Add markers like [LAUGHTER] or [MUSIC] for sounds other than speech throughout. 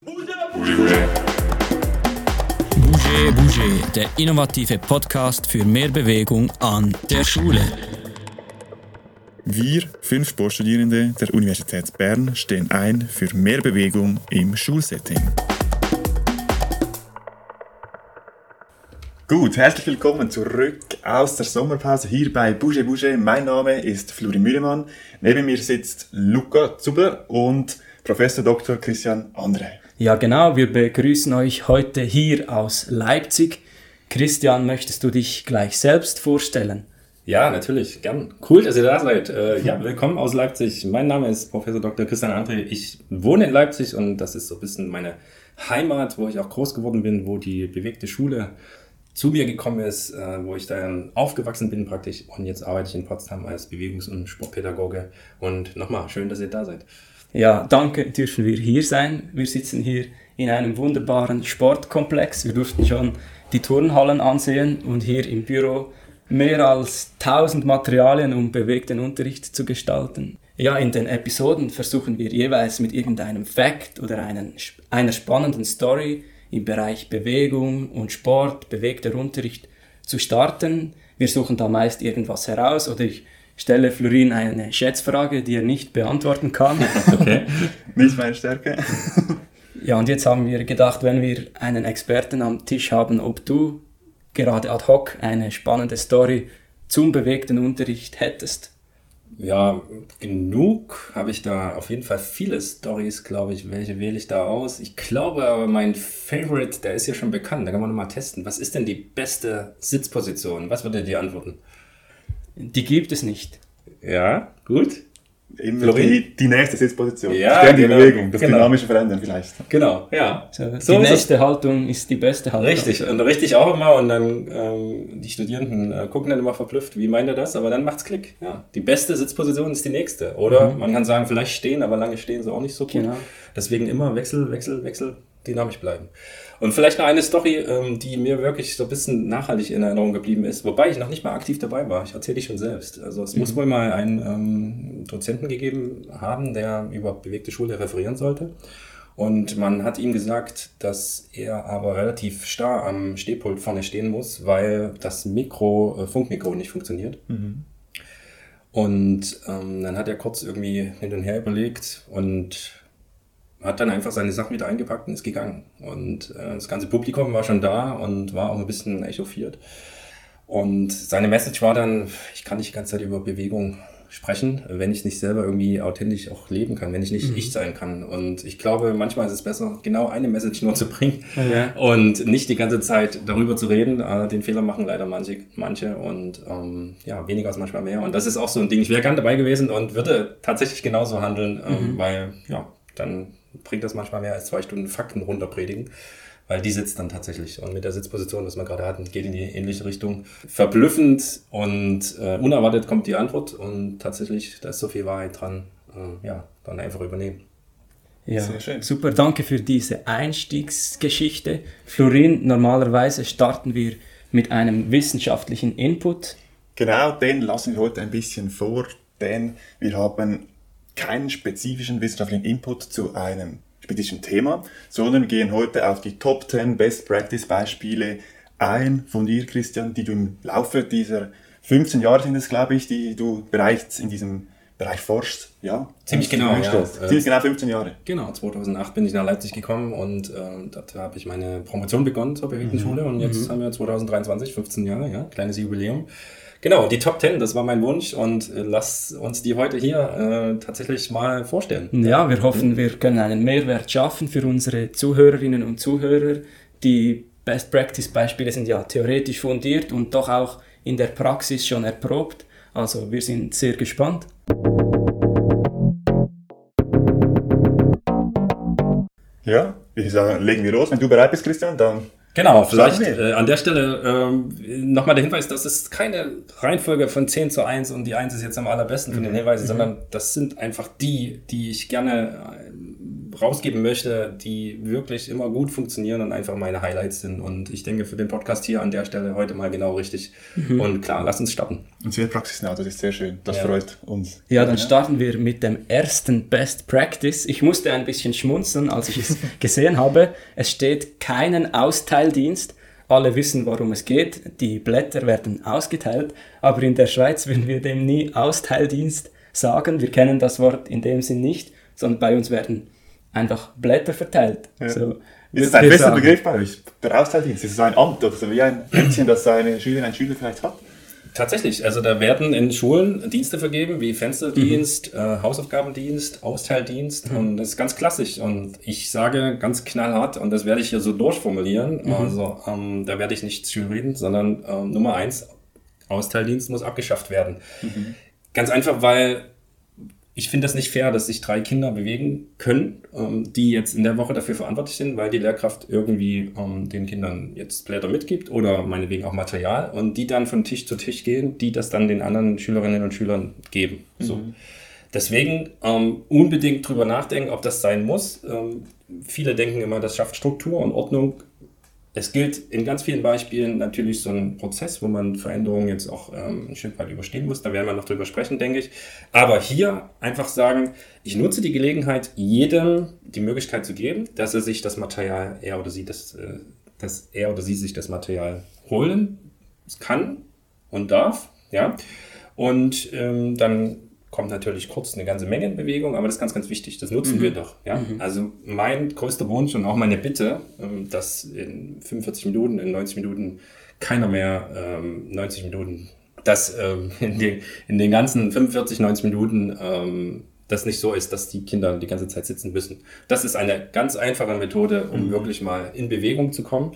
Bouge, Bouge, der innovative Podcast für mehr Bewegung an der Schule. Wir, fünf Sportstudierende der Universität Bern, stehen ein für mehr Bewegung im Schulsetting. Gut, herzlich willkommen zurück aus der Sommerpause hier bei Bouge Bouge. Mein Name ist Flori Mühlemann. Neben mir sitzt Luca Zubler und Professor Dr. Christian Andre. Ja, genau. Wir begrüßen euch heute hier aus Leipzig. Christian, möchtest du dich gleich selbst vorstellen? Ja, natürlich, gern. Cool, dass ihr da seid. Äh, ja, willkommen aus Leipzig. Mein Name ist Professor Dr. Christian André. Ich wohne in Leipzig und das ist so ein bisschen meine Heimat, wo ich auch groß geworden bin, wo die bewegte Schule zu mir gekommen ist, äh, wo ich dann aufgewachsen bin praktisch. Und jetzt arbeite ich in Potsdam als Bewegungs- und Sportpädagoge. Und nochmal, schön, dass ihr da seid. Ja, danke, dürfen wir hier sein. Wir sitzen hier in einem wunderbaren Sportkomplex. Wir durften schon die Turnhallen ansehen und hier im Büro mehr als 1000 Materialien, um bewegten Unterricht zu gestalten. Ja, in den Episoden versuchen wir jeweils mit irgendeinem Fact oder einen, einer spannenden Story im Bereich Bewegung und Sport, bewegter Unterricht zu starten. Wir suchen da meist irgendwas heraus oder ich stelle Florin eine Schätzfrage, die er nicht beantworten kann. [LAUGHS] Okay. nicht meine Stärke. ja, und jetzt haben wir gedacht, wenn wir einen Experten am Tisch haben, ob du gerade ad hoc eine spannende Story zum bewegten Unterricht hättest. Ja, genug habe ich da auf jeden Fall viele Stories, glaube ich. Welche wähle ich da aus? Ich glaube aber mein Favorite, der ist ja schon bekannt. Da kann man nochmal testen. Was ist denn die beste Sitzposition? Was würde dir antworten? Die gibt es nicht. Ja, gut. Immer die, die, nächste Sitzposition. Ja, Stern die genau, Bewegung, das genau. dynamische Verändern vielleicht. Genau, ja. So, so die nächste es. Haltung ist die beste Haltung. Richtig, und richtig auch immer. Und dann ähm, die Studierenden äh, gucken dann immer verblüfft, wie meint er das? Aber dann macht's Klick. Ja, die beste Sitzposition ist die nächste. Oder mhm. man kann sagen, vielleicht stehen, aber lange stehen sie auch nicht so gut. Genau. Deswegen immer Wechsel, Wechsel, Wechsel, dynamisch bleiben. Und vielleicht noch eine Story, ähm, die mir wirklich so ein bisschen nachhaltig in Erinnerung geblieben ist, wobei ich noch nicht mal aktiv dabei war. Ich erzähle die schon selbst. Also es mhm. muss wohl mal einen ähm, Dozenten gegeben haben, der über bewegte Schule referieren sollte. Und man hat ihm gesagt, dass er aber relativ starr am Stehpult vorne stehen muss, weil das Mikro, äh, Funkmikro nicht funktioniert. Mhm. Und ähm, dann hat er kurz irgendwie hin und her überlegt und hat dann einfach seine Sachen wieder eingepackt und ist gegangen. Und äh, das ganze Publikum war schon da und war auch ein bisschen echauffiert. Und seine Message war dann, ich kann nicht die ganze Zeit über Bewegung sprechen, wenn ich nicht selber irgendwie authentisch auch leben kann, wenn ich nicht mhm. ich sein kann. Und ich glaube, manchmal ist es besser, genau eine Message nur zu bringen ja. und nicht die ganze Zeit darüber zu reden. Äh, den Fehler machen leider manche, manche und ähm, ja, weniger ist manchmal mehr. Und das ist auch so ein Ding. Ich wäre gern dabei gewesen und würde tatsächlich genauso handeln, ähm, mhm. weil ja, dann bringt das manchmal mehr als zwei Stunden Fakten runterpredigen, weil die sitzt dann tatsächlich. Und mit der Sitzposition, was wir gerade hatten, geht in die ähnliche Richtung. Verblüffend und äh, unerwartet kommt die Antwort und tatsächlich, da ist so viel Wahrheit dran. Äh, ja, dann einfach übernehmen. Ja, super, danke für diese Einstiegsgeschichte. Florin, normalerweise starten wir mit einem wissenschaftlichen Input. Genau, den lassen wir heute ein bisschen vor, denn wir haben keinen spezifischen wissenschaftlichen Input zu einem spezifischen Thema, sondern gehen heute auf die Top 10 Best Practice Beispiele ein von dir, Christian, die du im Laufe dieser 15 Jahre sind es, glaube ich, die du bereits in diesem Bereich forschst, ja? Ziemlich genau, ja. Ziemlich genau 15 Jahre. Genau, 2008 bin ich nach Leipzig gekommen und äh, dort habe ich meine Promotion begonnen zur bewegten mhm. Schule und jetzt mhm. haben wir 2023, 15 Jahre, ja, kleines Jubiläum. Genau, die Top 10, das war mein Wunsch und äh, lass uns die heute hier äh, tatsächlich mal vorstellen. Ja, wir hoffen, wir können einen Mehrwert schaffen für unsere Zuhörerinnen und Zuhörer. Die Best Practice Beispiele sind ja theoretisch fundiert und doch auch in der Praxis schon erprobt. Also wir sind sehr gespannt. Ja, ich sage, legen wir los. Wenn du bereit bist, Christian, dann Genau, vielleicht äh, an der Stelle ähm, nochmal der Hinweis, das ist keine Reihenfolge von 10 zu 1 und die 1 ist jetzt am allerbesten von den mhm. Hinweisen, mhm. sondern das sind einfach die, die ich gerne äh, rausgeben möchte, die wirklich immer gut funktionieren und einfach meine Highlights sind. Und ich denke für den Podcast hier an der Stelle heute mal genau richtig. Mhm. Und klar, lass uns starten. Und sehr praxisnah, das ist sehr schön. Das ja. freut uns. Ja, dann starten wir mit dem ersten Best Practice. Ich musste ein bisschen schmunzeln, als ich es [LAUGHS] gesehen habe. Es steht keinen Austeildienst. Alle wissen, worum es geht. Die Blätter werden ausgeteilt. Aber in der Schweiz würden wir dem nie Austeildienst sagen. Wir kennen das Wort in dem Sinn nicht, sondern bei uns werden einfach Blätter verteilt. Ja. So, ist das ein besserer Begriff bei euch? Der Austeildienst, ist es ein Amt oder so wie ein Händchen, das eine Schülerin, ein Schüler vielleicht hat? Tatsächlich, also da werden in Schulen Dienste vergeben, wie Fensterdienst, mhm. äh, Hausaufgabendienst, Austeildienst mhm. und das ist ganz klassisch und ich sage ganz knallhart und das werde ich hier so durchformulieren, mhm. also ähm, da werde ich nicht reden, sondern ähm, Nummer eins, Austeildienst muss abgeschafft werden. Mhm. Ganz einfach, weil ich finde das nicht fair, dass sich drei Kinder bewegen können, ähm, die jetzt in der Woche dafür verantwortlich sind, weil die Lehrkraft irgendwie ähm, den Kindern jetzt Blätter mitgibt oder meinetwegen auch Material und die dann von Tisch zu Tisch gehen, die das dann den anderen Schülerinnen und Schülern geben. So. Mhm. Deswegen ähm, unbedingt drüber nachdenken, ob das sein muss. Ähm, viele denken immer, das schafft Struktur und Ordnung. Es gilt in ganz vielen Beispielen natürlich so ein Prozess, wo man Veränderungen jetzt auch ähm, ein Stück weit überstehen muss. Da werden wir noch drüber sprechen, denke ich. Aber hier einfach sagen, ich nutze die Gelegenheit, jedem die Möglichkeit zu geben, dass er sich das Material, er oder sie, das, äh, dass er oder sie sich das Material holen kann und darf. Ja. Und ähm, dann kommt natürlich kurz eine ganze Menge in Bewegung, aber das ist ganz, ganz wichtig. Das nutzen mhm. wir doch. Ja? Mhm. Also mein größter Wunsch und auch meine Bitte, ähm, dass in 45 Minuten, in 90 Minuten keiner mehr ähm, 90 Minuten, dass ähm, [LAUGHS] in, den, in den ganzen 45, 90 Minuten ähm, das nicht so ist, dass die Kinder die ganze Zeit sitzen müssen. Das ist eine ganz einfache Methode, um mhm. wirklich mal in Bewegung zu kommen.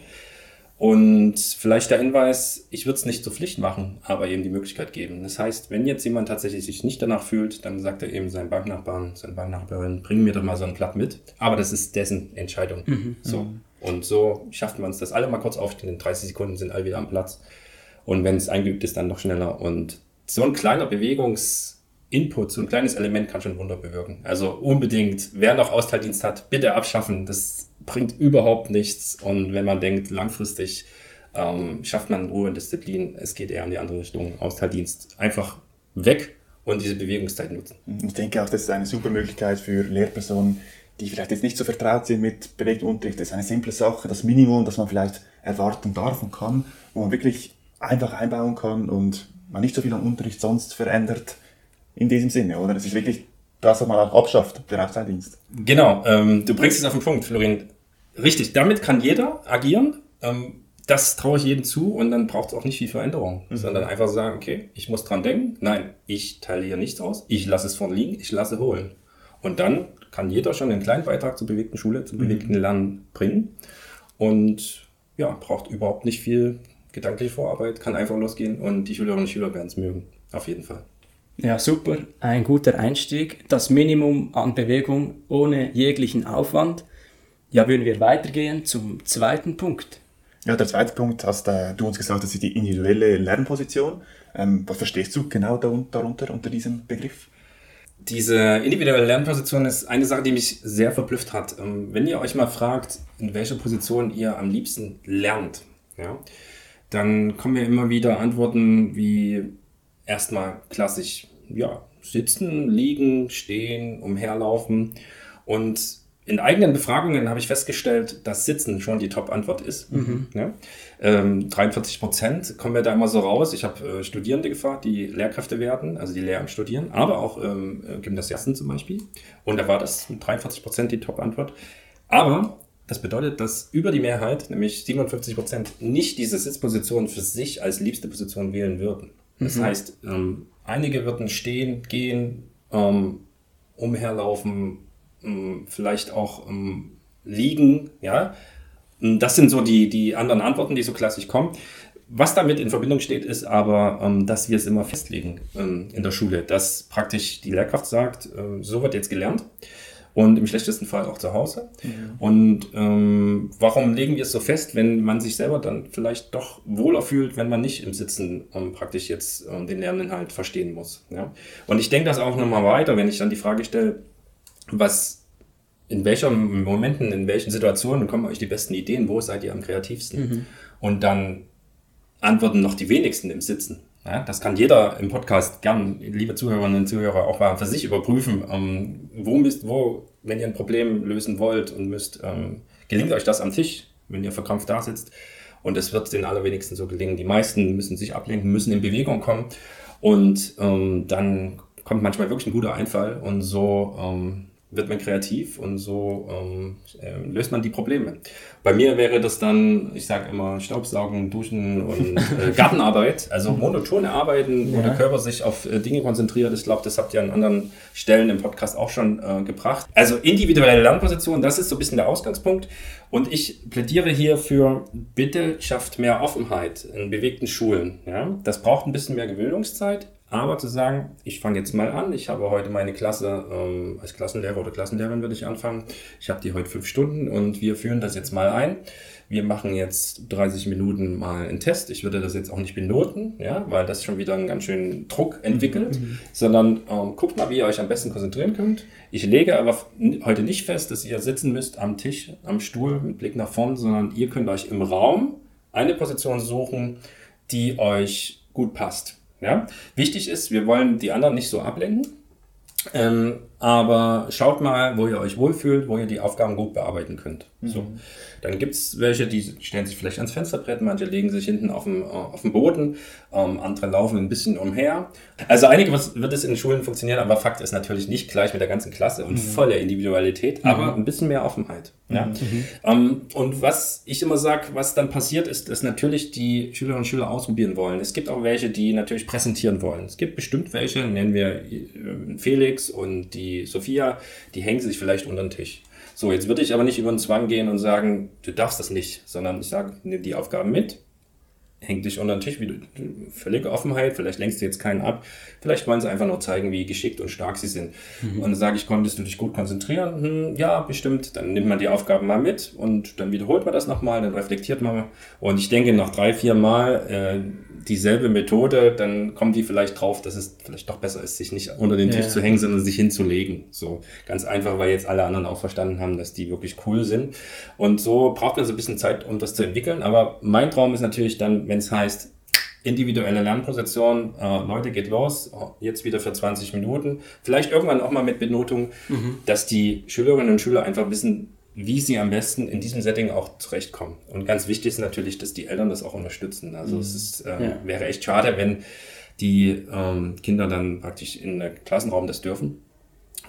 Und vielleicht der Hinweis, ich würde es nicht zur Pflicht machen, aber eben die Möglichkeit geben. Das heißt, wenn jetzt jemand tatsächlich sich nicht danach fühlt, dann sagt er eben seinem Banknachbarn, seine Banknachbarin, bring mir doch mal so ein Blatt mit. Aber das ist dessen Entscheidung. Mhm. So. Mhm. Und so schafft man es, dass alle mal kurz aufstehen. In 30 Sekunden sind alle wieder am Platz. Und wenn es eingeübt ist, dann noch schneller. Und so ein kleiner Bewegungsinput, so ein kleines Element kann schon Wunder bewirken. Also unbedingt, wer noch Austeildienst hat, bitte abschaffen. Das bringt überhaupt nichts. Und wenn man denkt, langfristig ähm, schafft man Ruhe und Disziplin, es geht eher in die andere Richtung. Austeildienst einfach weg und diese Bewegungszeit nutzen. Ich denke auch, das ist eine super Möglichkeit für Lehrpersonen, die vielleicht jetzt nicht so vertraut sind mit bewegtem Unterricht. Das ist eine simple Sache, das Minimum, das man vielleicht erwarten darf und kann, wo man wirklich einfach einbauen kann und man nicht so viel am Unterricht sonst verändert in diesem Sinne, oder? Das ist wirklich das, man auch abschafft, der Austeildienst. Genau, ähm, du bringst es auf den Punkt, Florin. Richtig, damit kann jeder agieren. Ähm, das traue ich jedem zu und dann braucht es auch nicht viel Veränderung, mhm. sondern einfach sagen, okay, ich muss dran denken. Nein, ich teile hier nichts aus. Ich lasse es vorne liegen, ich lasse holen. Und dann kann jeder schon einen kleinen Beitrag zur bewegten Schule, zum mhm. bewegten Lernen bringen. Und ja, braucht überhaupt nicht viel gedankliche Vorarbeit, kann einfach losgehen und die Schülerinnen und Schüler werden es mögen. Auf jeden Fall. Ja, super. Ein guter Einstieg. Das Minimum an Bewegung ohne jeglichen Aufwand. Ja, würden wir weitergehen zum zweiten Punkt. Ja, der zweite Punkt hast äh, du uns gesagt, das ist die individuelle Lernposition. Ähm, was verstehst du genau darunter, unter diesem Begriff? Diese individuelle Lernposition ist eine Sache, die mich sehr verblüfft hat. Ähm, wenn ihr euch mal fragt, in welcher Position ihr am liebsten lernt, ja, dann kommen ja immer wieder Antworten wie erstmal klassisch, ja, sitzen, liegen, stehen, umherlaufen und in eigenen Befragungen habe ich festgestellt, dass Sitzen schon die Top-Antwort ist. Mhm. Ja? Ähm, 43 Prozent kommen wir da immer so raus. Ich habe äh, Studierende gefragt, die Lehrkräfte werden, also die Lehramt studieren, aber auch ähm, Gymnasiasten zum Beispiel. Und da war das 43 Prozent die Top-Antwort. Aber das bedeutet, dass über die Mehrheit, nämlich 57 Prozent, nicht diese Sitzposition für sich als liebste Position wählen würden. Das mhm. heißt, ähm, einige würden stehen, gehen, ähm, umherlaufen, ähm, vielleicht auch ähm, liegen, ja. Das sind so die, die anderen Antworten, die so klassisch kommen. Was damit in Verbindung steht, ist aber, ähm, dass wir es immer festlegen ähm, in der Schule, dass praktisch die Lehrkraft sagt, äh, so wird jetzt gelernt und im schlechtesten Fall auch zu Hause. Mhm. Und ähm, warum legen wir es so fest, wenn man sich selber dann vielleicht doch wohler fühlt, wenn man nicht im Sitzen ähm, praktisch jetzt ähm, den Lerninhalt verstehen muss. Ja? Und ich denke das auch nochmal weiter, wenn ich dann die Frage stelle, was in welchen Momenten, in welchen Situationen kommen euch die besten Ideen, wo seid ihr am kreativsten? Mhm. Und dann antworten noch die wenigsten im Sitzen. Ja, das kann jeder im Podcast gern, liebe Zuhörerinnen und Zuhörer, auch mal für sich überprüfen. Ähm, wo müsst, wo, wenn ihr ein Problem lösen wollt und müsst, ähm, gelingt euch das am Tisch, wenn ihr verkrampft da sitzt? Und es wird den allerwenigsten so gelingen. Die meisten müssen sich ablenken, müssen in Bewegung kommen. Und ähm, dann kommt manchmal wirklich ein guter Einfall und so ähm, wird man kreativ und so ähm, äh, löst man die Probleme. Bei mir wäre das dann, ich sage immer, Staubsaugen, Duschen und äh, [LAUGHS] Gartenarbeit, also monotone Arbeiten, wo ja. der Körper sich auf äh, Dinge konzentriert. Ich glaube, das habt ihr an anderen Stellen im Podcast auch schon äh, gebracht. Also individuelle Lernposition, das ist so ein bisschen der Ausgangspunkt. Und ich plädiere hier für, bitte schafft mehr Offenheit in bewegten Schulen. Ja? Das braucht ein bisschen mehr Gewöhnungszeit. Aber zu sagen, ich fange jetzt mal an, ich habe heute meine Klasse ähm, als Klassenlehrer oder Klassenlehrerin würde ich anfangen. Ich habe die heute fünf Stunden und wir führen das jetzt mal ein. Wir machen jetzt 30 Minuten mal einen Test. Ich würde das jetzt auch nicht benoten, ja, weil das schon wieder einen ganz schönen Druck entwickelt, mhm. sondern ähm, guckt mal, wie ihr euch am besten konzentrieren könnt. Ich lege aber heute nicht fest, dass ihr sitzen müsst am Tisch, am Stuhl mit Blick nach vorn, sondern ihr könnt euch im Raum eine Position suchen, die euch gut passt. Ja? Wichtig ist, wir wollen die anderen nicht so ablenken. Ähm, aber schaut mal, wo ihr euch wohlfühlt, wo ihr die Aufgaben gut bearbeiten könnt. Mhm. So. Dann gibt's welche, die stellen sich vielleicht ans Fensterbrett, manche legen sich hinten auf dem, äh, auf dem Boden, ähm, andere laufen ein bisschen umher. Also einige was wird es in Schulen funktionieren, aber Fakt ist natürlich nicht gleich mit der ganzen Klasse und mhm. voller Individualität, mhm. aber ein bisschen mehr Offenheit. Ja? Mhm. Ähm, und was ich immer sage, was dann passiert ist, dass natürlich die Schülerinnen und Schüler ausprobieren wollen. Es gibt auch welche, die natürlich präsentieren wollen. Es gibt bestimmt welche, nennen wir äh, Felix und die Sophia, die hängen sich vielleicht unter den Tisch. So, jetzt würde ich aber nicht über den Zwang gehen und sagen, du darfst das nicht, sondern ich sage, nimm die Aufgaben mit, häng dich unter den Tisch, wie du, völlige Offenheit, vielleicht lenkst du jetzt keinen ab, vielleicht wollen sie einfach nur zeigen, wie geschickt und stark sie sind. Mhm. Und dann sage ich, konntest du dich gut konzentrieren? Hm, ja, bestimmt. Dann nimmt man die Aufgaben mal mit und dann wiederholt man das nochmal, dann reflektiert man. Und ich denke, nach drei, vier Mal äh, dieselbe Methode, dann kommen die vielleicht drauf, dass es vielleicht doch besser ist, sich nicht unter den Tisch ja. zu hängen, sondern sich hinzulegen. So ganz einfach, weil jetzt alle anderen auch verstanden haben, dass die wirklich cool sind. Und so braucht man so ein bisschen Zeit, um das zu entwickeln. Aber mein Traum ist natürlich dann, wenn es heißt, individuelle Lernposition, äh, Leute, geht los, jetzt wieder für 20 Minuten. Vielleicht irgendwann auch mal mit Benotung, mhm. dass die Schülerinnen und Schüler einfach wissen, wie sie am besten in diesem Setting auch zurechtkommen. Und ganz wichtig ist natürlich, dass die Eltern das auch unterstützen. Also mhm. es ist, äh, ja. wäre echt schade, wenn die ähm, Kinder dann praktisch in der Klassenraum das dürfen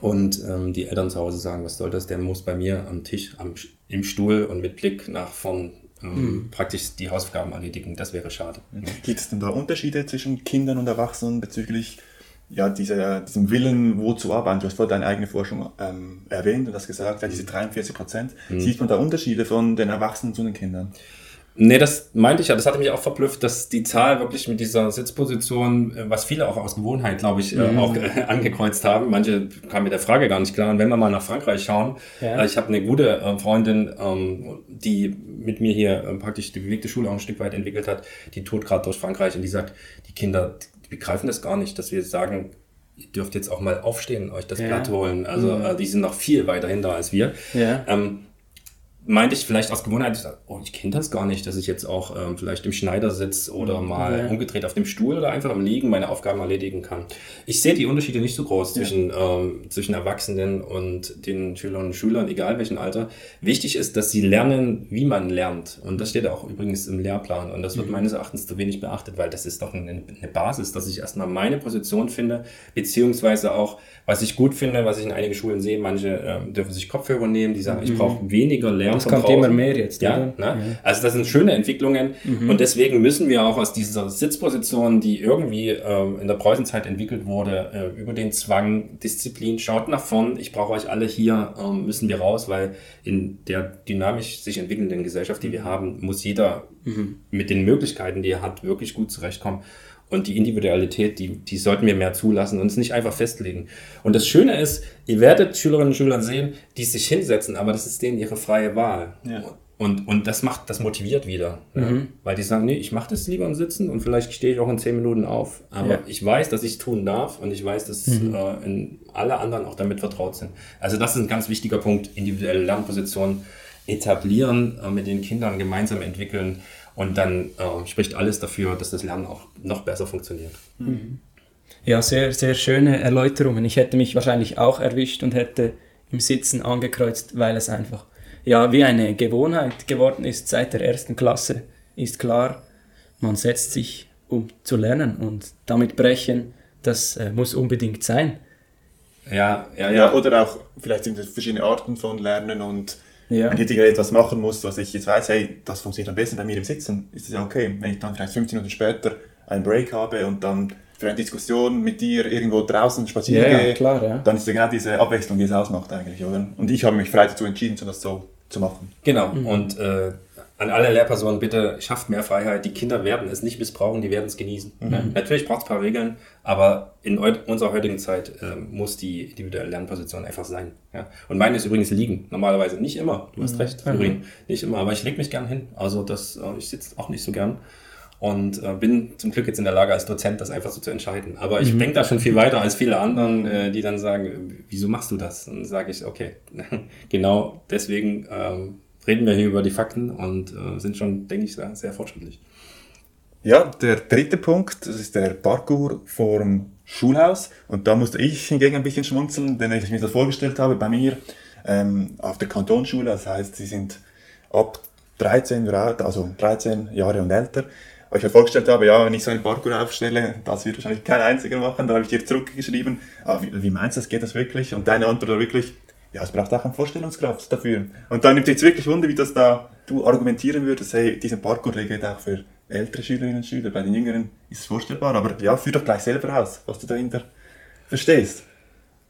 und ähm, die Eltern zu Hause sagen, was soll das, der muss bei mir am Tisch, am, im Stuhl und mit Blick nach vorn ähm, mhm. praktisch die Hausaufgaben erledigen. Das wäre schade. Gibt es denn da Unterschiede zwischen Kindern und Erwachsenen bezüglich ja, dieser, diesem Willen, wo zu arbeiten. Du hast vorhin deine eigene Forschung ähm, erwähnt und hast gesagt, ja, diese 43 Prozent. Mhm. Sieht man da Unterschiede von den Erwachsenen zu den Kindern? Nee, das meinte ich ja. Das hatte mich auch verblüfft, dass die Zahl wirklich mit dieser Sitzposition, äh, was viele auch aus Gewohnheit, glaube ich, äh, mhm. auch äh, angekreuzt haben. Manche kamen mit der Frage gar nicht klar. Und wenn wir mal nach Frankreich schauen, ja. ich habe eine gute Freundin, ähm, die mit mir hier praktisch die bewegte Schule auch ein Stück weit entwickelt hat, die tut gerade durch Frankreich und die sagt, die Kinder, begreifen das gar nicht, dass wir sagen, ihr dürft jetzt auch mal aufstehen, euch das ja. Blatt holen. Also mhm. die sind noch viel weiter hinter als wir. Ja. Ähm, meinte ich vielleicht aus Gewohnheit, oh, ich kenne das gar nicht, dass ich jetzt auch ähm, vielleicht im Schneidersitz oder mhm. mal ja. umgedreht auf dem Stuhl oder einfach im Liegen meine Aufgaben erledigen kann. Ich sehe die Unterschiede nicht so groß ja. zwischen, ähm, zwischen Erwachsenen und den Schülerinnen und Schülern, egal welchen Alter. Wichtig ist, dass sie lernen, wie man lernt. Und das steht auch übrigens im Lehrplan. Und das wird mhm. meines Erachtens zu wenig beachtet, weil das ist doch eine, eine Basis, dass ich erstmal meine Position finde, beziehungsweise auch, was ich gut finde, was ich in einigen Schulen sehe, manche ähm, dürfen sich Kopfhörer nehmen, die sagen, mhm. ich brauche weniger Lernen das kommt immer mehr jetzt. Ja, ne? ja, Also das sind schöne Entwicklungen mhm. und deswegen müssen wir auch aus dieser Sitzposition, die irgendwie ähm, in der Preußenzeit entwickelt wurde, äh, über den Zwang, Disziplin, schaut nach vorn, ich brauche euch alle hier, ähm, müssen wir raus, weil in der dynamisch sich entwickelnden Gesellschaft, die wir haben, muss jeder mhm. mit den Möglichkeiten, die er hat, wirklich gut zurechtkommen. Und die Individualität, die, die sollten wir mehr zulassen und es nicht einfach festlegen. Und das Schöne ist, ihr werdet Schülerinnen und Schüler sehen, die sich hinsetzen, aber das ist denen ihre freie Wahl. Ja. Und, und das macht, das motiviert wieder. Mhm. Ja? Weil die sagen, nee, ich mache das lieber im Sitzen und vielleicht stehe ich auch in zehn Minuten auf. Aber ja. ich weiß, dass ich es tun darf und ich weiß, dass mhm. äh, alle anderen auch damit vertraut sind. Also das ist ein ganz wichtiger Punkt, individuelle Lernpositionen etablieren, äh, mit den Kindern gemeinsam entwickeln und dann äh, spricht alles dafür, dass das Lernen auch noch besser funktioniert. Mhm. Ja, sehr, sehr schöne Erläuterungen. Ich hätte mich wahrscheinlich auch erwischt und hätte im Sitzen angekreuzt, weil es einfach ja wie eine Gewohnheit geworden ist seit der ersten Klasse. Ist klar, man setzt sich, um zu lernen und damit brechen, das äh, muss unbedingt sein. Ja, ja, ja, ja. Oder auch, vielleicht sind es verschiedene Arten von Lernen und ja. wenn ich etwas machen muss, was ich jetzt weiß, hey, das funktioniert am besten bei mir im Sitzen, ist es ja okay. Wenn ich dann vielleicht 15 Minuten später einen Break habe und dann für eine Diskussion mit dir irgendwo draußen spazieren ja, gehe, klar, ja. dann ist es genau diese Abwechslung, die es ausmacht eigentlich, oder? Und ich habe mich frei dazu entschieden, das so zu machen. Genau. Mhm. Und äh, an alle Lehrpersonen bitte schafft mehr Freiheit. Die Kinder werden es nicht missbrauchen, die werden es genießen. Mhm. Natürlich braucht es ein paar Regeln, aber in unserer heutigen Zeit äh, muss die individuelle Lernposition einfach sein. Ja? Und meine ist übrigens liegen. Normalerweise nicht immer. Du hast mhm. recht, Florin. Nicht immer, aber ich lege mich gern hin. Also das, äh, ich sitze auch nicht so gern und äh, bin zum Glück jetzt in der Lage als Dozent das einfach so zu entscheiden. Aber ich mhm. denke da schon viel weiter als viele anderen, äh, die dann sagen, wieso machst du das? Und dann sage ich, okay, [LAUGHS] genau deswegen ähm, reden wir hier über die Fakten und äh, sind schon, denke ich, sehr fortschrittlich. Ja, der dritte Punkt, das ist der Parkour vorm Schulhaus. Und da musste ich hingegen ein bisschen schmunzeln, denn ich mir das vorgestellt habe bei mir ähm, auf der Kantonsschule. Das heißt, sie sind ab 13 also 13 Jahre und älter weil ich mir vorgestellt habe, ja, wenn ich so einen Parkour aufstelle, das wird wahrscheinlich kein einziger machen. Da habe ich dir zurückgeschrieben, ah, wie, wie meinst du das, geht das wirklich? Und deine Antwort war wirklich, ja, es braucht auch eine Vorstellungskraft dafür. Und dann nimmt jetzt wirklich Wunder, wie das da du argumentieren würdest, hey, diesen Parkour geht auch für ältere Schülerinnen und Schüler, bei den Jüngeren ist es vorstellbar, aber ja, führ doch gleich selber aus, was du dahinter verstehst.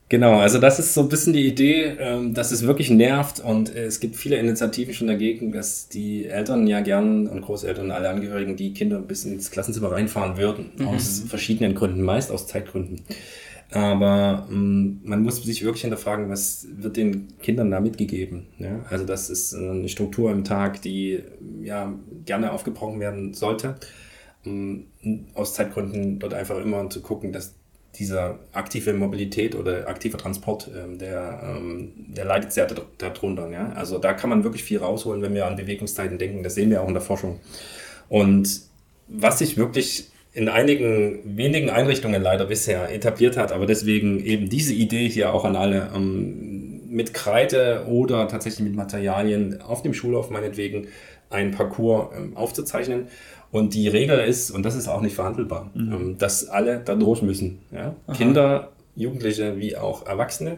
Genau, also das ist so ein bisschen die Idee, ähm, dass es wirklich nervt und es gibt viele Initiativen schon dagegen, dass die Eltern ja gern und Großeltern und alle Angehörigen die Kinder bis ins Klassenzimmer reinfahren würden, mhm. aus verschiedenen Gründen, meist aus Zeitgründen. Aber ähm, man muss sich wirklich hinterfragen, was wird den Kindern da mitgegeben? Ja? Also das ist eine Struktur im Tag, die ja gerne aufgebrochen werden sollte. Ähm, aus Zeitgründen dort einfach immer zu gucken, dass dieser aktive Mobilität oder aktiver Transport, ähm, der, ähm, der leidet sehr darunter. Ja? Also da kann man wirklich viel rausholen, wenn wir an Bewegungszeiten denken. Das sehen wir auch in der Forschung. Und was sich wirklich in einigen wenigen Einrichtungen leider bisher etabliert hat, aber deswegen eben diese Idee hier auch an alle, ähm, mit Kreide oder tatsächlich mit Materialien auf dem Schulhof meinetwegen ein Parcours ähm, aufzuzeichnen und die Regel ist, und das ist auch nicht verhandelbar, mhm. Ähm, dass alle da durch müssen. Ja? Kinder, Jugendliche wie auch Erwachsene.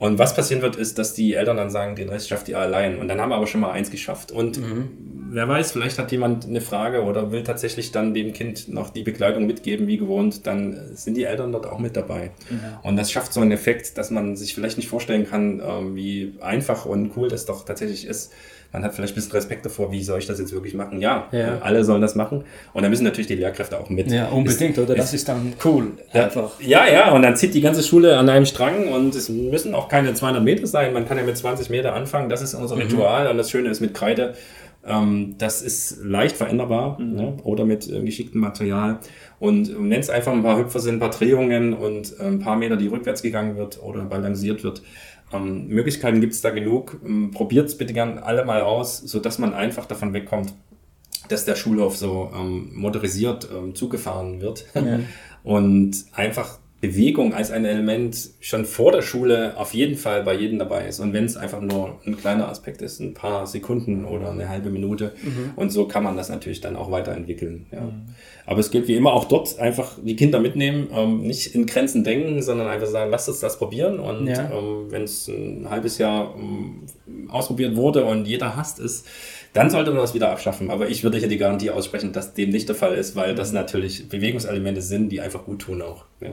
Und was passieren wird, ist, dass die Eltern dann sagen, den Rest schafft ihr allein. Und dann haben wir aber schon mal eins geschafft. Und mhm. wer weiß, vielleicht hat jemand eine Frage oder will tatsächlich dann dem Kind noch die Begleitung mitgeben, wie gewohnt, dann sind die Eltern dort auch mit dabei. Mhm. Und das schafft so einen Effekt, dass man sich vielleicht nicht vorstellen kann, ähm, wie einfach und cool das doch tatsächlich ist, man hat vielleicht ein bisschen Respekt davor, wie soll ich das jetzt wirklich machen? Ja, ja. alle sollen das machen. Und dann müssen natürlich die Lehrkräfte auch mit. Ja, unbedingt, ist, oder? Das ist, ist dann cool. Einfach. Ja, ja, und dann zieht die ganze Schule an einem Strang und es müssen auch keine 200 Meter sein. Man kann ja mit 20 Meter anfangen. Das ist unser mhm. Ritual. Und das Schöne ist mit Kreide, ähm, das ist leicht veränderbar mhm. ne? oder mit äh, geschicktem Material. Und nennt es einfach ein paar Hüpfer sind, ein paar Drehungen und äh, ein paar Meter, die rückwärts gegangen wird oder balanciert wird. Ähm, Möglichkeiten gibt es da genug. Ähm, Probiert es bitte gern alle mal aus, sodass man einfach davon wegkommt, dass der Schulhof so ähm, motorisiert ähm, zugefahren wird ja. [LAUGHS] und einfach Bewegung als ein Element schon vor der Schule auf jeden Fall bei jedem dabei ist. Und wenn es einfach nur ein kleiner Aspekt ist, ein paar Sekunden oder eine halbe Minute. Mhm. Und so kann man das natürlich dann auch weiterentwickeln. Ja. Mhm. Aber es gilt wie immer auch dort einfach die Kinder mitnehmen, ähm, nicht in Grenzen denken, sondern einfach sagen, lasst uns das probieren. Und ja. ähm, wenn es ein halbes Jahr ähm, ausprobiert wurde und jeder hasst es, dann sollte man das wieder abschaffen. Aber ich würde hier die Garantie aussprechen, dass dem nicht der Fall ist, weil das mhm. natürlich Bewegungselemente sind, die einfach gut tun auch. Ja.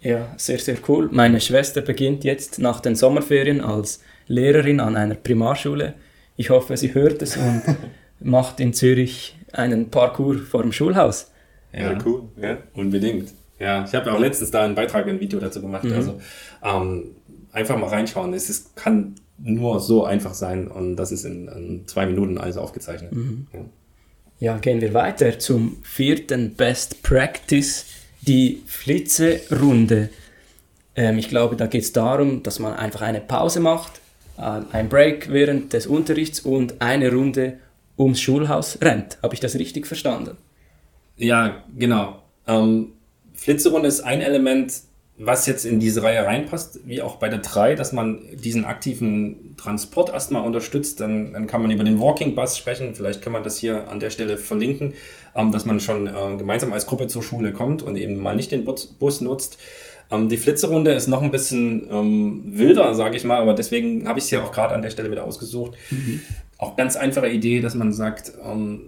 Ja, sehr, sehr cool. Meine Schwester beginnt jetzt nach den Sommerferien als Lehrerin an einer Primarschule. Ich hoffe, sie hört es und [LAUGHS] macht in Zürich einen Parcours vor dem Schulhaus. Ja, ja cool. Ja, unbedingt. Ja, ich habe auch letztens da einen Beitrag, ein Video dazu gemacht. Mhm. Also ähm, einfach mal reinschauen. Es ist, kann nur so einfach sein und das ist in, in zwei Minuten alles aufgezeichnet. Mhm. Ja. ja, gehen wir weiter zum vierten Best Practice, die Flitzerunde. Ähm, ich glaube, da geht es darum, dass man einfach eine Pause macht, äh, ein Break während des Unterrichts und eine Runde ums Schulhaus rennt. Habe ich das richtig verstanden? Ja, genau. Ähm, Flitzerunde ist ein Element, was jetzt in diese Reihe reinpasst, wie auch bei der 3, dass man diesen aktiven Transport erstmal unterstützt. Dann, dann kann man über den Walking Bus sprechen. Vielleicht kann man das hier an der Stelle verlinken, ähm, dass man schon äh, gemeinsam als Gruppe zur Schule kommt und eben mal nicht den Bus, Bus nutzt. Ähm, die Flitzerunde ist noch ein bisschen ähm, wilder, sage ich mal, aber deswegen habe ich es ja auch gerade an der Stelle wieder ausgesucht. Mhm. Auch ganz einfache Idee, dass man sagt, ähm,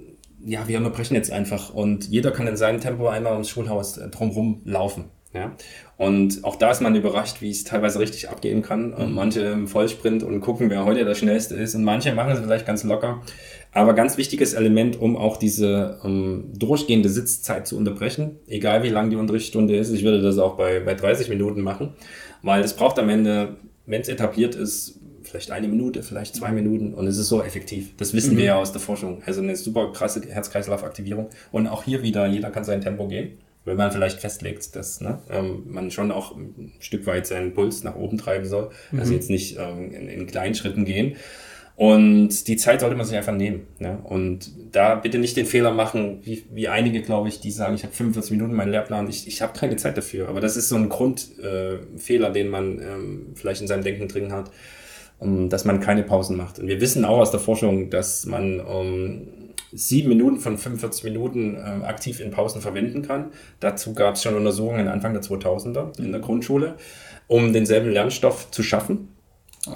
ja, wir unterbrechen jetzt einfach und jeder kann in seinem Tempo einmal ums Schulhaus äh, drumherum laufen. Ja? Und auch da ist man überrascht, wie es teilweise richtig abgehen kann. Und mhm. manche im Vollsprint und gucken, wer heute der schnellste ist. Und manche machen es vielleicht ganz locker. Aber ganz wichtiges Element, um auch diese um, durchgehende Sitzzeit zu unterbrechen, egal wie lang die Unterrichtsstunde ist. Ich würde das auch bei, bei 30 Minuten machen, weil es braucht am Ende, wenn es etabliert ist, vielleicht eine Minute, vielleicht zwei Minuten und es ist so effektiv. Das wissen mhm. wir ja aus der Forschung. Also eine super krasse Herz-Kreislauf-Aktivierung. Und auch hier wieder, jeder kann sein Tempo gehen wenn man vielleicht festlegt, dass ne, ähm, man schon auch ein Stück weit seinen Puls nach oben treiben soll, also mhm. also jetzt nicht ähm, in, in kleinen Schritten gehen. Und die Zeit sollte man sich einfach nehmen. Ne? Und da bitte nicht den Fehler machen, wie, wie einige, glaube ich, die sagen, ich habe 45 Minuten meinen Lehrplan, ich, ich habe keine Zeit dafür. Aber das ist so ein Grundfehler, äh, den man ähm, vielleicht in seinem Denken drin hat, um, ähm, dass man keine Pausen macht. Und wir wissen auch aus der Forschung, dass man um, sieben Minuten von 45 Minuten äh, aktiv in Pausen verwenden kann. Dazu gab es schon Untersuchungen Anfang der 2000er in der Grundschule, um denselben Lernstoff zu schaffen.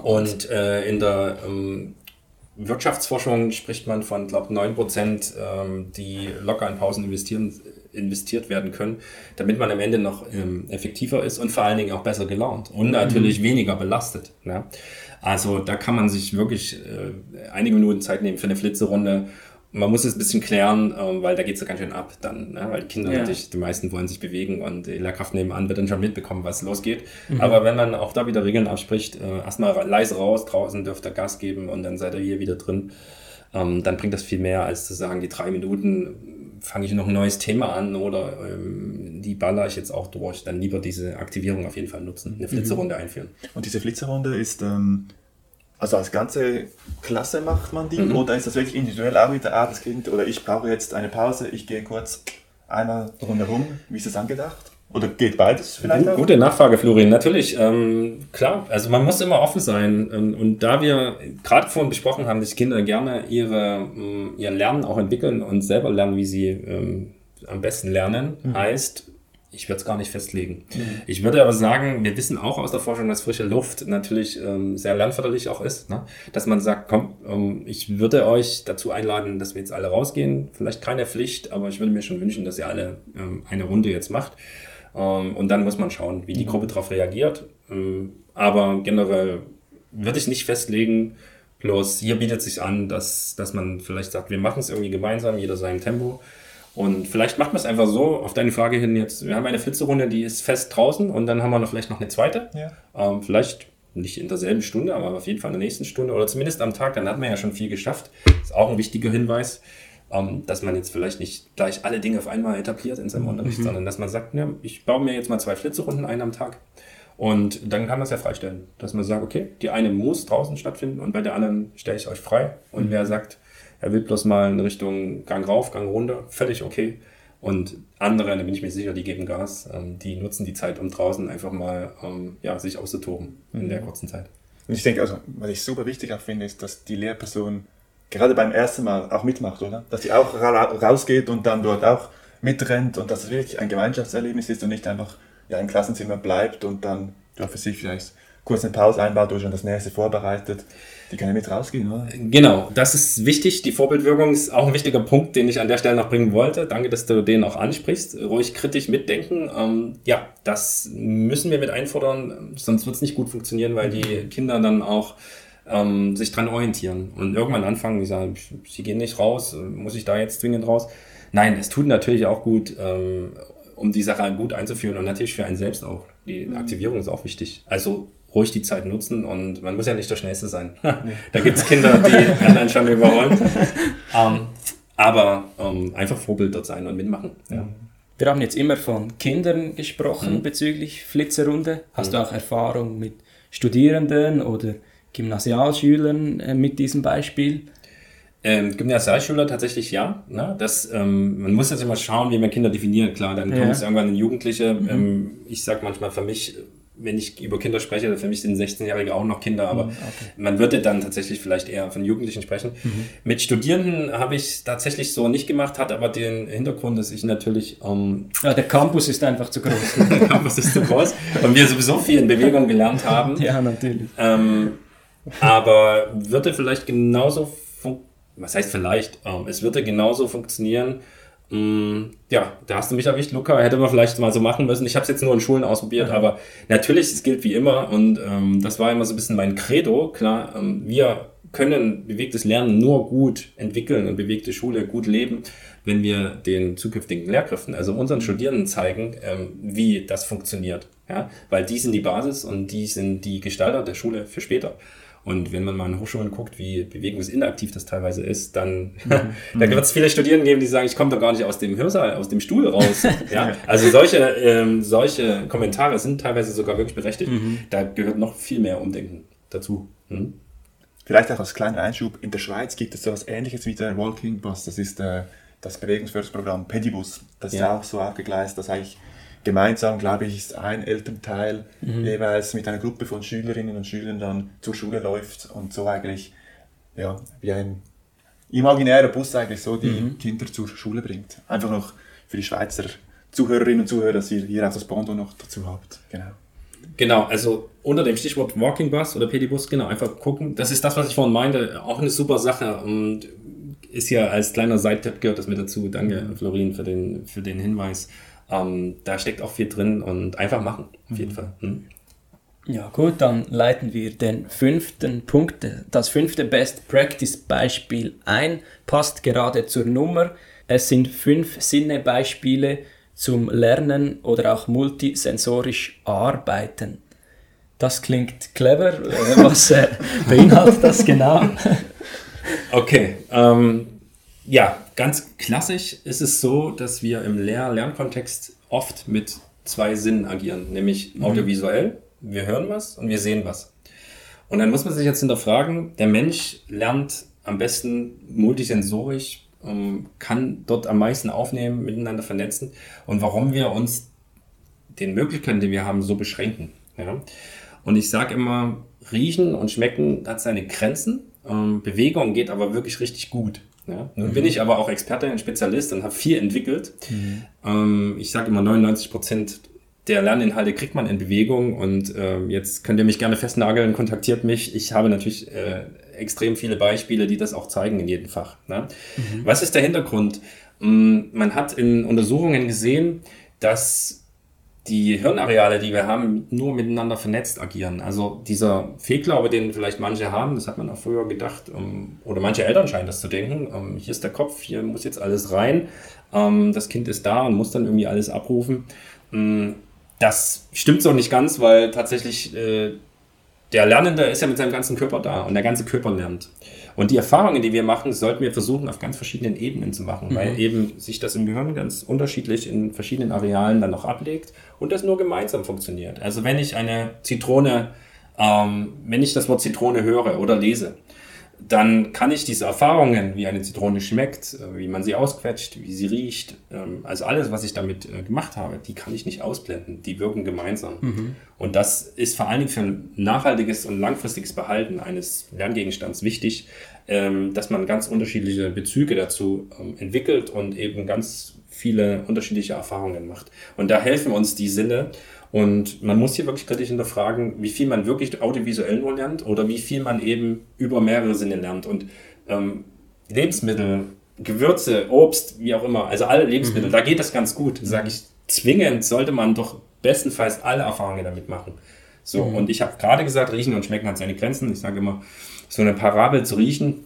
Oh, und äh, in der ähm, Wirtschaftsforschung spricht man von, glaube 9 Prozent, ähm, die locker in Pausen investieren, investiert werden können, damit man am Ende noch ähm, effektiver ist und vor allen Dingen auch besser gelaunt und natürlich mhm. weniger belastet. Ne? Also da kann man sich wirklich äh, einige Minuten Zeit nehmen für eine Flitzerunde man muss es ein bisschen klären, ähm, weil da geht es ja ganz schön ab dann, ne? weil die Kinder ja. natürlich, die meisten wollen sich bewegen und die Lehrkraft nebenan wird dann schon mitbekommen, was losgeht. Mhm. Aber wenn man auch da wieder Regeln abspricht, äh, erstmal leise raus, draußen dürft ihr Gas geben und dann seid ihr hier wieder drin, ähm, dann bringt das viel mehr, als zu sagen, die drei Minuten fange ich noch ein neues Thema an oder ähm, die baller ich jetzt auch durch, dann lieber diese Aktivierung auf jeden Fall nutzen, eine mhm. Flitzerrunde mhm. einführen. Und diese Flitzerrunde ist ähm, also als ganze Klasse macht man die mhm. oder ist das wirklich individuell auch wieder, ah, das Kind oder ich brauche jetzt eine Pause, ich gehe kurz einmal rundherum, wie ist das angedacht? Oder geht beides vielleicht? Auch? Gute Nachfrage, Florin. Natürlich, ähm, klar. Also man muss immer offen sein. Und, und da wir gerade vorhin besprochen haben, dass Kinder gerne ihre, mm, ihr Lernen auch entwickeln und selber lernen, wie sie ähm, am besten lernen, mhm. heißt, ich würde es gar nicht festlegen. Mhm. Ich würde aber sagen, wir wissen auch aus der Forschung, dass frische Luft natürlich ähm, sehr lernförderlich auch ist. Ne? Dass man sagt, komm, ähm, ich würde euch dazu einladen, dass wir jetzt alle rausgehen. Vielleicht keine Pflicht, aber ich würde mir schon wünschen, dass ihr alle ähm, eine Runde jetzt macht. Ähm, und dann muss man schauen, wie die mhm. Gruppe darauf reagiert. Ähm, aber generell würde ich nicht festlegen. Bloß hier bietet sich an, dass, dass man vielleicht sagt, wir machen es irgendwie gemeinsam, jeder sein Tempo. Und vielleicht macht man es einfach so, auf deine Frage hin jetzt, wir haben eine Flitzerunde, die ist fest draußen und dann haben wir noch vielleicht noch eine zweite. Ja. Ähm, vielleicht nicht in derselben Stunde, aber auf jeden Fall in der nächsten Stunde oder zumindest am Tag, dann hat man ja schon viel geschafft. Das ist auch ein wichtiger Hinweis, ähm, dass man jetzt vielleicht nicht gleich alle Dinge auf einmal etabliert in seinem mhm. Unterricht, sondern dass man sagt, ja, ich baue mir jetzt mal zwei Flitzerrunden ein am Tag. Und dann kann man es ja freistellen, dass man sagt, okay, die eine muss draußen stattfinden und bei der anderen stelle ich euch frei. Und mhm. wer sagt, er will bloß mal in Richtung Gang rauf, Gang runter, völlig okay. Und andere, da bin ich mir sicher, die geben Gas, ähm, die nutzen die Zeit, um draußen einfach mal ähm, ja, sich auszutoben in der mhm. kurzen Zeit. Und ich denke, also, was ich super wichtig auch finde, ist, dass die Lehrperson gerade beim ersten Mal auch mitmacht, oder? Dass sie auch ra rausgeht und dann dort auch mitrennt und dass es wirklich ein Gemeinschaftserlebnis ist und nicht einfach ja, im Klassenzimmer bleibt und dann ja, für sich vielleicht kurz eine Pause einbaut oder schon das nächste vorbereitet. Die kann ja mit rausgehen, oder? Genau, das ist wichtig. Die Vorbildwirkung ist auch ein wichtiger Punkt, den ich an der Stelle noch bringen wollte. Danke, dass du den auch ansprichst. Ruhig kritisch mitdenken. Ähm, ja, das müssen wir mit einfordern, sonst wird es nicht gut funktionieren, weil die Kinder dann auch ähm, sich dran orientieren und irgendwann anfangen, die sagen, sie gehen nicht raus, muss ich da jetzt zwingend raus? Nein, es tut natürlich auch gut, ähm, um die Sache gut einzuführen und natürlich für einen selbst auch. Die Aktivierung ist auch wichtig. Also ruhig die Zeit nutzen und man muss ja nicht der Schnellste sein. [LAUGHS] da gibt es Kinder, [LAUGHS] die anderen schon überholen. [LAUGHS] ähm, aber ähm, einfach Vorbild dort sein und mitmachen. Ja. Wir haben jetzt immer von Kindern gesprochen mhm. bezüglich Flitzerrunde. Hast mhm. du auch Erfahrung mit Studierenden oder Gymnasialschülern äh, mit diesem Beispiel? Ähm, Gymnasialschüler tatsächlich ja. Ne? Das, ähm, man muss jetzt immer schauen, wie man Kinder definiert. Klar, dann ja. kommt es irgendwann in Jugendliche. Mhm. Ähm, ich sag manchmal für mich, wenn ich über Kinder spreche, für mich sind 16-Jährige auch noch Kinder, aber mhm, okay. man würde dann tatsächlich vielleicht eher von Jugendlichen sprechen. Mhm. Mit Studierenden habe ich tatsächlich so nicht gemacht, hat aber den Hintergrund, dass ich natürlich... Ähm, ja, der Campus ist einfach zu groß. [LAUGHS] der Campus ist zu groß und wir sowieso viel in Bewegung gelernt haben. Ja, natürlich. Ähm, aber würde vielleicht genauso, was heißt vielleicht, ähm, es würde genauso funktionieren, ja, da hast du mich erwischt, Luca. Hätte man vielleicht mal so machen müssen. Ich habe es jetzt nur in Schulen ausprobiert, ja. aber natürlich, es gilt wie immer und ähm, das war immer so ein bisschen mein Credo. Klar, ähm, wir können bewegtes Lernen nur gut entwickeln und bewegte Schule gut leben, wenn wir den zukünftigen Lehrkräften, also unseren Studierenden zeigen, ähm, wie das funktioniert. Ja, weil die sind die Basis und die sind die Gestalter der Schule für später. Und wenn man mal in Hochschulen guckt, wie bewegungsinaktiv das teilweise ist, dann mhm. [LAUGHS] da wird es viele Studierenden geben, die sagen, ich komme doch gar nicht aus dem Hörsaal, aus dem Stuhl raus. [LAUGHS] ja? Also solche, ähm, solche Kommentare sind teilweise sogar wirklich berechtigt. Mhm. Da gehört noch viel mehr Umdenken dazu. Mhm. Vielleicht auch als kleiner Einschub, in der Schweiz gibt es so etwas ähnliches wie der Walking Bus, das ist äh, das Bewegungsförderungsprogramm Pedibus. Das ja. ist auch so aufgegleist, dass eigentlich gemeinsam, glaube ich, ist ein Elternteil mhm. jeweils mit einer Gruppe von Schülerinnen und Schülern dann zur Schule läuft und so eigentlich, ja, wie ein imaginärer Bus eigentlich so die mhm. Kinder zur Schule bringt. Einfach noch für die Schweizer Zuhörerinnen und Zuhörer, dass ihr hier auch das Bondo noch dazu habt. Genau. Genau, also unter dem Stichwort Walking Bus oder Pedibus, genau, einfach gucken. Das ist das, was ich vorhin meinte, auch eine super Sache und ist ja als kleiner Side-Tipp gehört das mit dazu. Danke, Florin, für den, für den Hinweis. Ähm, da steckt auch viel drin und einfach machen, auf jeden mhm. Fall. Hm? Ja, gut, dann leiten wir den fünften Punkt, das fünfte Best Practice Beispiel ein, passt gerade zur Nummer. Es sind fünf Sinne-Beispiele zum Lernen oder auch multisensorisch arbeiten. Das klingt clever. Äh, [LAUGHS] was äh, beinhaltet das genau? okay, ähm, ja, ganz klassisch ist es so, dass wir im Lehr-Lernkontext oft mit zwei Sinnen agieren, nämlich mhm. audiovisuell, wir hören was und wir sehen was. Und dann muss man sich jetzt hinterfragen, der Mensch lernt am besten multisensorisch, ähm, kann dort am meisten aufnehmen, miteinander vernetzen und warum wir uns den Möglichkeiten, die wir haben, so beschränken. Ja? Und ich sage immer, riechen und schmecken hat seine Grenzen. Ähm, Bewegung geht aber wirklich richtig gut. Ja? Nun mhm. bin ich aber auch Experte und Spezialist und habe viel entwickelt. Mhm. Ähm, ich sage immer 99 Prozent der Lerninhalte kriegt man in Bewegung und ähm, jetzt könnt ihr mich gerne festnageln, kontaktiert mich. Ich habe natürlich äh, extrem viele Beispiele, die das auch zeigen in jedem Fach. Ne? Mhm. Was ist der Hintergrund? Ähm, man hat in Untersuchungen gesehen, dass die Hirnareale, die wir haben, nur miteinander vernetzt agieren. Also dieser Fehlglaube, den vielleicht manche haben, das hat man auch früher gedacht, um, oder manche Eltern scheinen das zu denken, um, hier ist der Kopf, hier muss jetzt alles rein, um, das Kind ist da und muss dann irgendwie alles abrufen. das stimmt so nicht ganz, weil tatsächlich äh, der Lernende ist ja mit seinem ganzen Körper da und der ganze Körper lernt. Und die Erfahrungen, die wir machen, sollten wir versuchen, auf ganz verschiedenen Ebenen zu machen, mhm. weil eben sich das im Gehirn ganz unterschiedlich in verschiedenen Arealen dann noch ablegt und das nur gemeinsam funktioniert. Also wenn ich eine Zitrone, ähm, wenn ich das Wort Zitrone höre oder lese, dann kann ich diese Erfahrungen, wie eine Zitrone schmeckt, äh, wie man sie ausquetscht, wie sie riecht, ähm, also alles, was ich damit äh, gemacht habe, die kann ich nicht ausblenden. Die wirken gemeinsam. Mhm. Und das ist vor allen Dingen für ein nachhaltiges und langfristiges Behalten eines Lerngegenstands wichtig, ähm, dass man ganz unterschiedliche Bezüge dazu ähm, entwickelt und eben ganz viele unterschiedliche Erfahrungen macht. Und da helfen uns die Sinne. Und man muss hier wirklich kritisch hinterfragen, wie viel man wirklich audiovisuell nur lernt oder wie viel man eben über mehrere Sinne lernt. Und ähm, Lebensmittel, Gewürze, Obst, wie auch immer, also alle Lebensmittel, mhm. da geht das ganz gut. Sage ich, zwingend sollte man doch bestenfalls alle Erfahrungen damit machen. So, mhm. und ich habe gerade gesagt, riechen und schmecken hat seine Grenzen. Ich sage immer, so eine Parabel zu riechen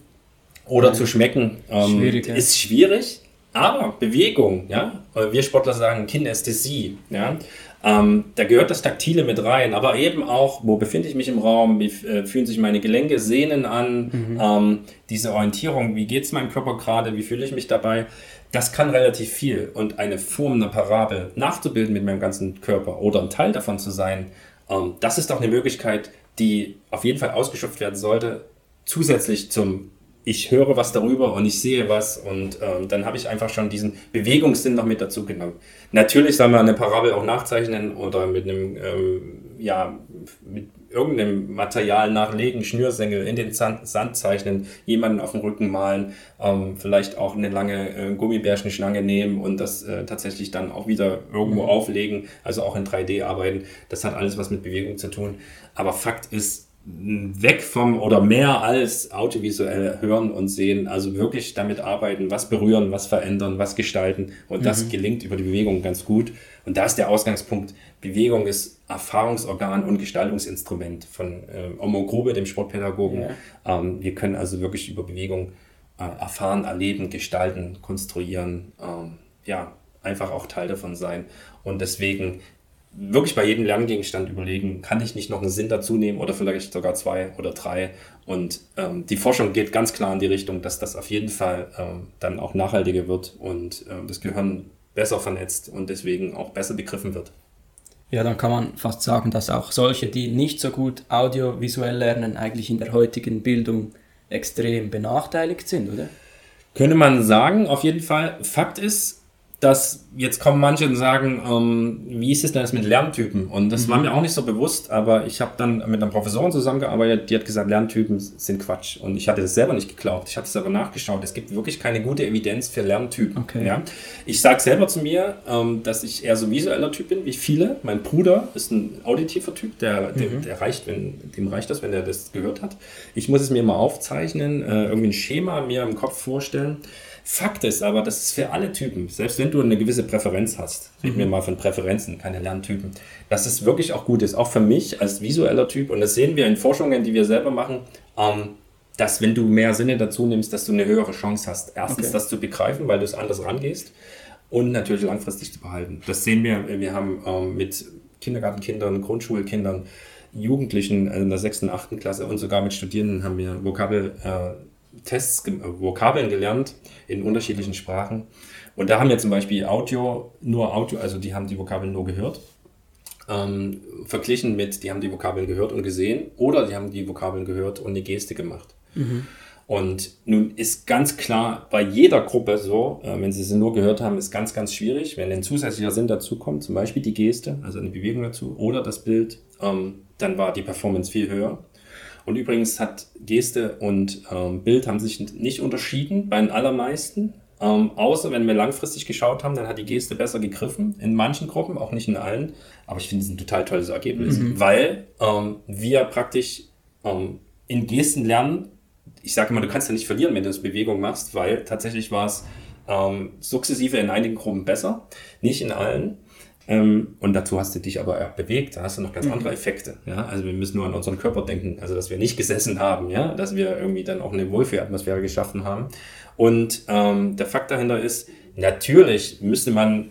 oder mhm. zu schmecken ähm, schwierig, ja. ist schwierig. Aber Bewegung, ja, wir Sportler sagen Kinästhesie, ja, Ähm, da gehört das Taktile mit rein, aber eben auch, wo befinde ich mich im Raum, wie äh, fühlen sich meine Gelenke, Sehnen an, mhm. ähm, diese Orientierung, wie geht es meinem Körper gerade, wie fühle ich mich dabei. Das kann relativ viel. Und eine Form einer Parabel nachzubilden mit meinem ganzen Körper oder ein Teil davon zu sein, ähm, das ist doch eine Möglichkeit, die auf jeden Fall ausgeschöpft werden sollte, zusätzlich zum ich höre was darüber und ich sehe was und ähm, dann habe ich einfach schon diesen Bewegungssinn noch mit dazu genommen. Natürlich soll man eine Parabel auch nachzeichnen oder mit einem, ähm, ja, mit irgendeinem Material nachlegen, Schnürsenkel in den Sand, Sand zeichnen, jemanden auf dem Rücken malen, ähm, vielleicht auch eine lange äh, Gummibärchenschlange nehmen und das äh, tatsächlich dann auch wieder irgendwo mhm. auflegen, also auch in 3D arbeiten. Das hat alles was mit Bewegung zu tun. Aber Fakt ist, weg vom oder mehr als audiovisuell hören und sehen, also wirklich damit arbeiten, was berühren, was verändern, was gestalten und mhm. das gelingt über die Bewegung ganz gut. Und da ist der Ausgangspunkt, Bewegung ist Erfahrungsorgan und Gestaltungsinstrument von äh, Omo Grube, dem Sportpädagogen. Ja. Ähm, wir können also wirklich über Bewegung äh, erfahren, erleben, gestalten, konstruieren, ähm, ja, einfach auch Teil davon sein. Und deswegen wirklich bei jedem Lerngegenstand überlegen, kann ich nicht noch einen Sinn dazu nehmen oder vielleicht sogar zwei oder drei. Und ähm, die Forschung geht ganz klar in die Richtung, dass das auf jeden Fall ähm, dann auch nachhaltiger wird und äh, das Gehirn besser vernetzt und deswegen auch besser begriffen wird. Ja, dann kann man fast sagen, dass auch solche, die nicht so gut audiovisuell lernen, eigentlich in der heutigen Bildung extrem benachteiligt sind, oder? Könnte man sagen, auf jeden Fall. Fakt ist, dass jetzt kommen manche und sagen, ähm, wie ist es denn das mit Lerntypen? Und das mhm. war mir auch nicht so bewusst, aber ich habe dann mit einer Professorin zusammengearbeitet, die hat gesagt, Lerntypen sind Quatsch. Und ich hatte das selber nicht geglaubt. Ich habe es aber nachgeschaut. Es gibt wirklich keine gute Evidenz für Lerntypen. Okay. Ja? Ich sage selber zu mir, ähm, dass ich eher so visueller Typ bin wie viele. Mein Bruder ist ein auditiver Typ, der, der, mhm. der reicht, wenn, dem reicht das, wenn er das gehört hat. Ich muss es mir mal aufzeichnen, äh, irgendwie ein Schema mir im Kopf vorstellen. Fakt ist aber, das ist für alle Typen, selbst wenn du eine gewisse Präferenz hast, reden mhm. wir mal von Präferenzen, keine Lerntypen, dass es wirklich auch gut ist, auch für mich als visueller Typ, und das sehen wir in Forschungen, die wir selber machen, ähm, dass wenn du mehr Sinne dazu nimmst, dass du eine höhere Chance hast, erstens okay. das zu begreifen, weil du es anders rangehst und natürlich langfristig zu behalten. Das sehen wir, wir haben ähm, mit Kindergartenkindern, Grundschulkindern, Jugendlichen in der 6. und 8. Klasse und sogar mit Studierenden haben wir Vokabel äh, Tests, äh, Vokabeln gelernt in unterschiedlichen Sprachen. Und da haben wir zum Beispiel Audio, nur Audio, also die haben die Vokabeln nur gehört. Ähm, verglichen mit, die haben die Vokabeln gehört und gesehen oder die haben die Vokabeln gehört und eine Geste gemacht. Mhm. Und nun ist ganz klar bei jeder Gruppe so, äh, wenn sie sie nur gehört haben, ist ganz, ganz schwierig. Wenn ein zusätzlicher Sinn dazu kommt, zum Beispiel die Geste, also eine Bewegung dazu oder das Bild, ähm, dann war die Performance viel höher. Und übrigens hat Geste und ähm, Bild haben sich nicht unterschieden bei den allermeisten. Ähm, außer wenn wir langfristig geschaut haben, dann hat die Geste besser gegriffen. In manchen Gruppen, auch nicht in allen. Aber ich finde es ein total tolles Ergebnis, mhm. weil ähm, wir praktisch ähm, in Gesten lernen. Ich sage immer, du kannst ja nicht verlieren, wenn du das Bewegung machst, weil tatsächlich war es ähm, sukzessive in einigen Gruppen besser, nicht in allen. Ähm, und dazu hast du dich aber bewegt, da hast du noch ganz mhm. andere Effekte. Ja? Also wir müssen nur an unseren Körper denken, also dass wir nicht gesessen haben, ja, dass wir irgendwie dann auch eine Wohlfühlatmosphäre geschaffen haben. Und ähm, der Fakt dahinter ist, natürlich müsste man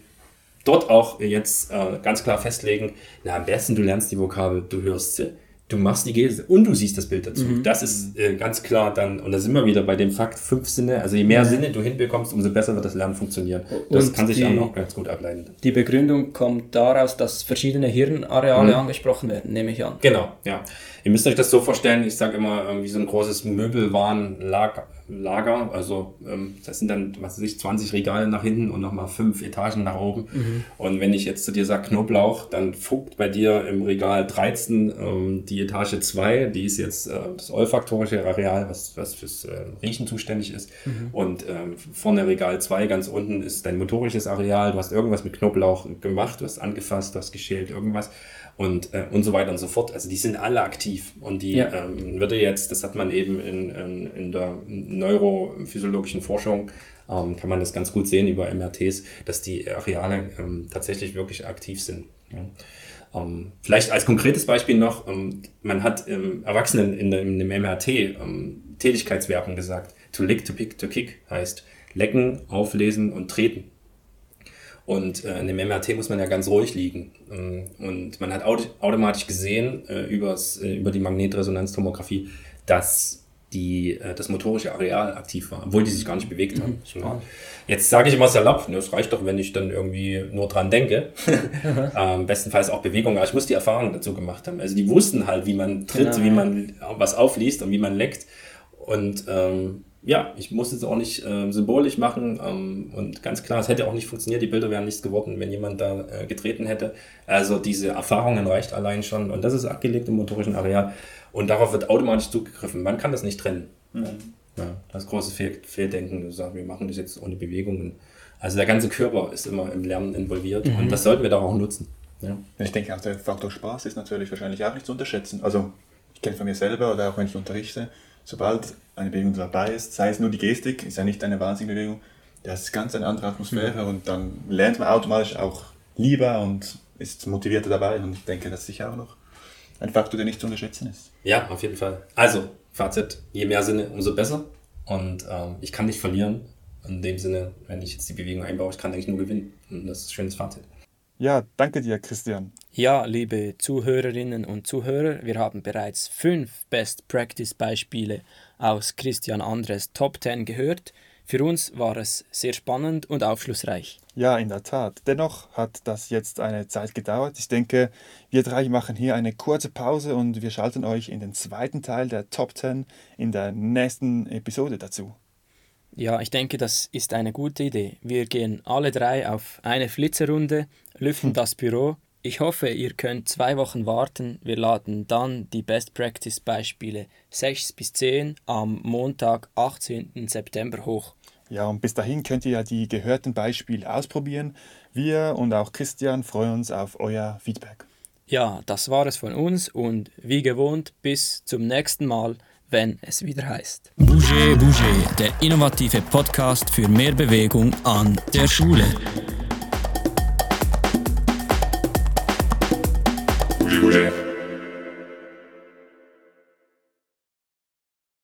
dort auch jetzt äh, ganz klar festlegen, na am besten du lernst die Vokabel, du hörst sie du machst die Geste und du siehst das Bild dazu. Mhm. Das ist äh, ganz klar dann, und da sind wir wieder bei dem Fakt, fünf Sinne, also je mehr mhm. Sinne du hinbekommst, umso besser wird das Lernen funktionieren. Das und kann sich die, dann auch ganz gut ableiten. Die Begründung kommt daraus, dass verschiedene Hirnareale mhm. angesprochen werden, nehme ich an. Genau, ja. Ihr müsst euch das so vorstellen, ich sage immer, wie so ein großes Möbelwarenlager, Lager. Also ähm, das sind dann, was weiß ich, 20 Regale nach hinten und nochmal fünf Etagen nach oben. Mhm. Und wenn ich jetzt zu dir sage Knoblauch, dann funkt bei dir im Regal 13 ähm, die Etage 2, die ist jetzt äh, das olfaktorische Areal, was, was fürs äh, Riechen zuständig ist. Mhm. Und ähm, vorne Regal 2, ganz unten, ist dein motorisches Areal. Du hast irgendwas mit Knoblauch gemacht, du hast angefasst, du hast geschält, irgendwas und, äh, und so weiter und so fort. Also die sind alle aktiv und die ja. ähm, würde jetzt, das hat man eben in, in, in der neurophysiologischen Forschung, ähm, kann man das ganz gut sehen über MRTs, dass die Areale ähm, tatsächlich wirklich aktiv sind. Ja. Ähm, vielleicht als konkretes Beispiel noch, ähm, man hat ähm, Erwachsenen in, in dem MRT ähm, Tätigkeitswerbung gesagt. To lick, to pick, to kick heißt lecken, auflesen und treten. Und äh, in dem MRT muss man ja ganz ruhig liegen. Ähm, und man hat automatisch gesehen äh, übers, äh, über die Magnetresonanztomographie, dass die, äh, das motorische Areal aktiv war, obwohl die sich gar nicht bewegt haben. Mhm. Jetzt sage ich immer salopp, es reicht doch, wenn ich dann irgendwie nur dran denke. [LAUGHS] ähm, bestenfalls auch Bewegung, aber ich muss die Erfahrung dazu gemacht haben. Also die wussten halt, wie man tritt, genau. wie man was aufliest und wie man leckt. Und ähm, ja, ich muss es auch nicht äh, symbolisch machen ähm, und ganz klar, es hätte auch nicht funktioniert, die Bilder wären nichts geworden, wenn jemand da äh, getreten hätte. Also diese Erfahrungen reicht allein schon und das ist abgelegt im motorischen Areal und darauf wird automatisch zugegriffen. Man kann das nicht trennen. Mhm. Ja, das große Fehl Fehldenken, du sagst, wir machen das jetzt ohne Bewegungen. Also der ganze Körper ist immer im Lernen involviert mhm. und das sollten wir doch auch nutzen. Ja. Ich denke auch, der Faktor Spaß ist natürlich wahrscheinlich auch nicht zu unterschätzen. Also ich kenne von mir selber oder auch wenn ich unterrichte, sobald eine Bewegung dabei ist, sei es nur die Gestik, ist ja nicht eine Wahnsinnbewegung, das ist ganz eine andere Atmosphäre mhm. und dann lernt man automatisch auch lieber und ist motivierter dabei und ich denke, das ist sicher auch noch ein Faktor, der nicht zu unterschätzen ist. Ja, auf jeden Fall. Also, Fazit, je mehr Sinne, umso besser und ähm, ich kann nicht verlieren. In dem Sinne, wenn ich jetzt die Bewegung einbaue, ich kann eigentlich nur gewinnen. Und das ist ein schönes Fazit. Ja, danke dir, Christian. Ja, liebe Zuhörerinnen und Zuhörer, wir haben bereits fünf Best Practice Beispiele aus Christian Andres Top 10 gehört. Für uns war es sehr spannend und aufschlussreich. Ja, in der Tat. Dennoch hat das jetzt eine Zeit gedauert. Ich denke, wir drei machen hier eine kurze Pause und wir schalten euch in den zweiten Teil der Top 10 in der nächsten Episode dazu. Ja, ich denke, das ist eine gute Idee. Wir gehen alle drei auf eine Flitzerrunde, lüften [LAUGHS] das Büro. Ich hoffe, ihr könnt zwei Wochen warten. Wir laden dann die Best Practice Beispiele 6 bis 10 am Montag, 18. September hoch. Ja, und bis dahin könnt ihr ja die gehörten Beispiele ausprobieren. Wir und auch Christian freuen uns auf euer Feedback. Ja, das war es von uns und wie gewohnt bis zum nächsten Mal wenn es wieder heißt. Bouger Bouger, der innovative Podcast für mehr Bewegung an der Schule.